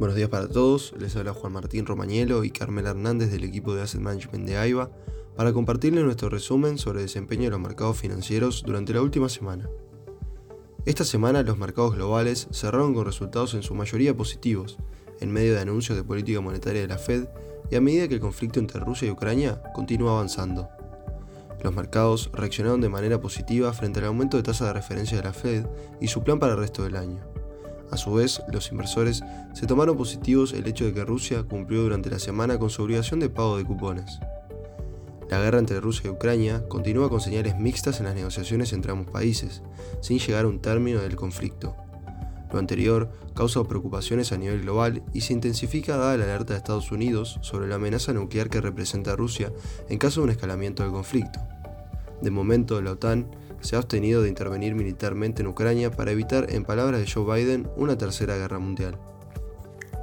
Buenos días para todos, les habla Juan Martín Romañelo y Carmela Hernández del equipo de Asset Management de AIBA para compartirles nuestro resumen sobre el desempeño de los mercados financieros durante la última semana. Esta semana los mercados globales cerraron con resultados en su mayoría positivos, en medio de anuncios de política monetaria de la Fed y a medida que el conflicto entre Rusia y Ucrania continúa avanzando. Los mercados reaccionaron de manera positiva frente al aumento de tasa de referencia de la Fed y su plan para el resto del año. A su vez, los inversores se tomaron positivos el hecho de que Rusia cumplió durante la semana con su obligación de pago de cupones. La guerra entre Rusia y Ucrania continúa con señales mixtas en las negociaciones entre ambos países, sin llegar a un término del conflicto. Lo anterior causa preocupaciones a nivel global y se intensifica dada la alerta de Estados Unidos sobre la amenaza nuclear que representa Rusia en caso de un escalamiento del conflicto. De momento, la OTAN se ha abstenido de intervenir militarmente en Ucrania para evitar, en palabras de Joe Biden, una tercera guerra mundial.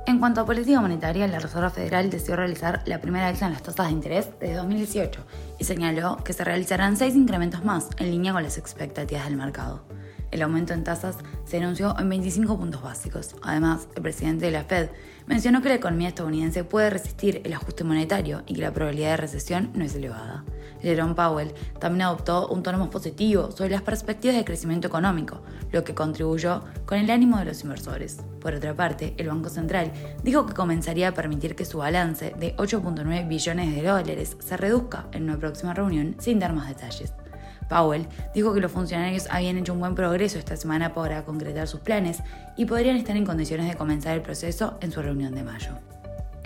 En cuanto a política monetaria, la Reserva Federal decidió realizar la primera alza en las tasas de interés desde 2018 y señaló que se realizarán seis incrementos más en línea con las expectativas del mercado. El aumento en tasas se anunció en 25 puntos básicos. Además, el presidente de la Fed mencionó que la economía estadounidense puede resistir el ajuste monetario y que la probabilidad de recesión no es elevada. Jerome Powell también adoptó un tono más positivo sobre las perspectivas de crecimiento económico, lo que contribuyó con el ánimo de los inversores. Por otra parte, el Banco Central dijo que comenzaría a permitir que su balance de 8.9 billones de dólares se reduzca en una próxima reunión sin dar más detalles. Powell dijo que los funcionarios habían hecho un buen progreso esta semana para concretar sus planes y podrían estar en condiciones de comenzar el proceso en su reunión de mayo.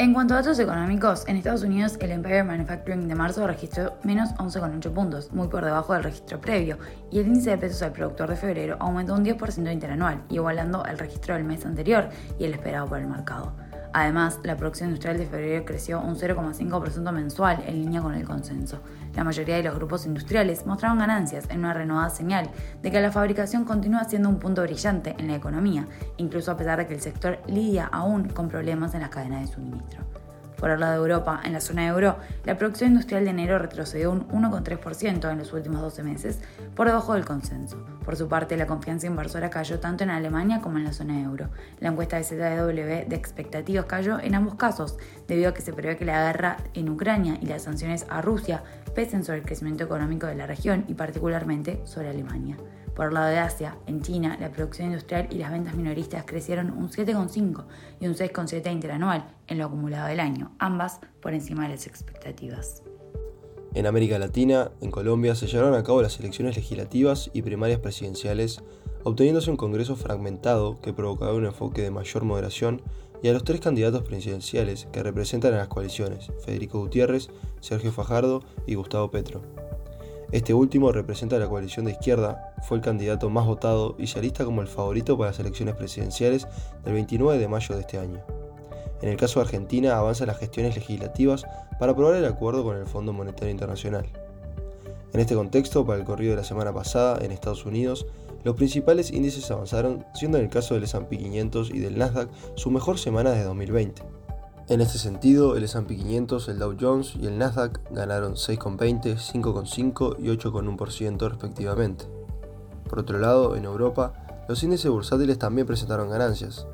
En cuanto a datos económicos, en Estados Unidos el Empire Manufacturing de marzo registró menos 11,8 puntos, muy por debajo del registro previo, y el índice de precios al productor de febrero aumentó un 10% interanual, igualando el registro del mes anterior y el esperado por el mercado. Además, la producción industrial de febrero creció un 0,5% mensual en línea con el consenso. La mayoría de los grupos industriales mostraron ganancias en una renovada señal de que la fabricación continúa siendo un punto brillante en la economía, incluso a pesar de que el sector lidia aún con problemas en las cadenas de suministro. Por el lado de Europa, en la zona euro, la producción industrial de enero retrocedió un 1,3% en los últimos 12 meses, por debajo del consenso. Por su parte, la confianza inversora cayó tanto en Alemania como en la zona euro. La encuesta de ZW de expectativas cayó en ambos casos, debido a que se prevé que la guerra en Ucrania y las sanciones a Rusia pesen sobre el crecimiento económico de la región y particularmente sobre Alemania. Por lado de Asia, en China, la producción industrial y las ventas minoristas crecieron un 7,5 y un 6,7 interanual en lo acumulado del año, ambas por encima de las expectativas. En América Latina, en Colombia, se llevaron a cabo las elecciones legislativas y primarias presidenciales, obteniéndose un Congreso fragmentado que provocaba un enfoque de mayor moderación y a los tres candidatos presidenciales que representan a las coaliciones, Federico Gutiérrez, Sergio Fajardo y Gustavo Petro. Este último representa a la coalición de izquierda, fue el candidato más votado y se alista como el favorito para las elecciones presidenciales del 29 de mayo de este año. En el caso de Argentina avanzan las gestiones legislativas para aprobar el acuerdo con el Fondo Monetario Internacional. En este contexto, para el corrido de la semana pasada en Estados Unidos, los principales índices avanzaron, siendo en el caso del S&P 500 y del Nasdaq su mejor semana de 2020. En este sentido, el S&P 500, el Dow Jones y el Nasdaq ganaron 6,20, 5,5 y 8,1% respectivamente. Por otro lado, en Europa, los índices bursátiles también presentaron ganancias.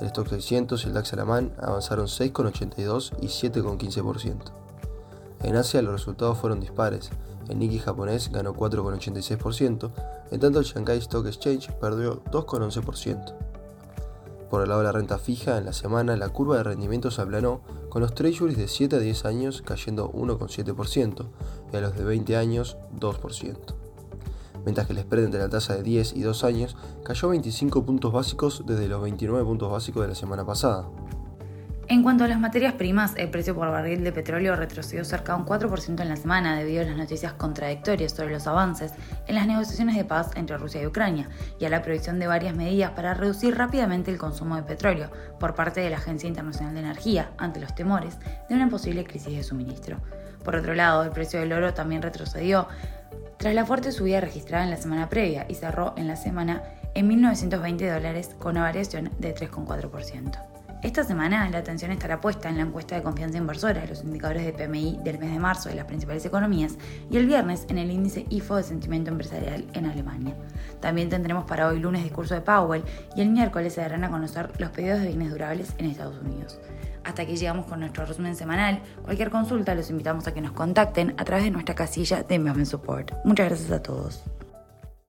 El Stock 600 y el DAX alemán avanzaron 6,82 y 7,15%. En Asia los resultados fueron dispares. El Nikkei japonés ganó 4,86%, en tanto el Shanghai Stock Exchange perdió 2,11%. Por el lado de la renta fija, en la semana la curva de rendimiento se aplanó, con los treasuries de 7 a 10 años cayendo 1,7% y a los de 20 años 2%. Mientras que el spread entre la tasa de 10 y 2 años cayó 25 puntos básicos desde los 29 puntos básicos de la semana pasada. En cuanto a las materias primas, el precio por barril de petróleo retrocedió cerca de un 4% en la semana debido a las noticias contradictorias sobre los avances en las negociaciones de paz entre Rusia y Ucrania y a la previsión de varias medidas para reducir rápidamente el consumo de petróleo por parte de la Agencia Internacional de Energía ante los temores de una posible crisis de suministro. Por otro lado, el precio del oro también retrocedió tras la fuerte subida registrada en la semana previa y cerró en la semana en 1.920 dólares con una variación de 3,4%. Esta semana la atención estará puesta en la encuesta de confianza inversora, los indicadores de PMI del mes de marzo de las principales economías y el viernes en el índice IFO de sentimiento empresarial en Alemania. También tendremos para hoy lunes discurso de Powell y el miércoles se darán a conocer los pedidos de bienes durables en Estados Unidos. Hasta aquí llegamos con nuestro resumen semanal. Cualquier consulta los invitamos a que nos contacten a través de nuestra casilla de Investment Support. Muchas gracias a todos.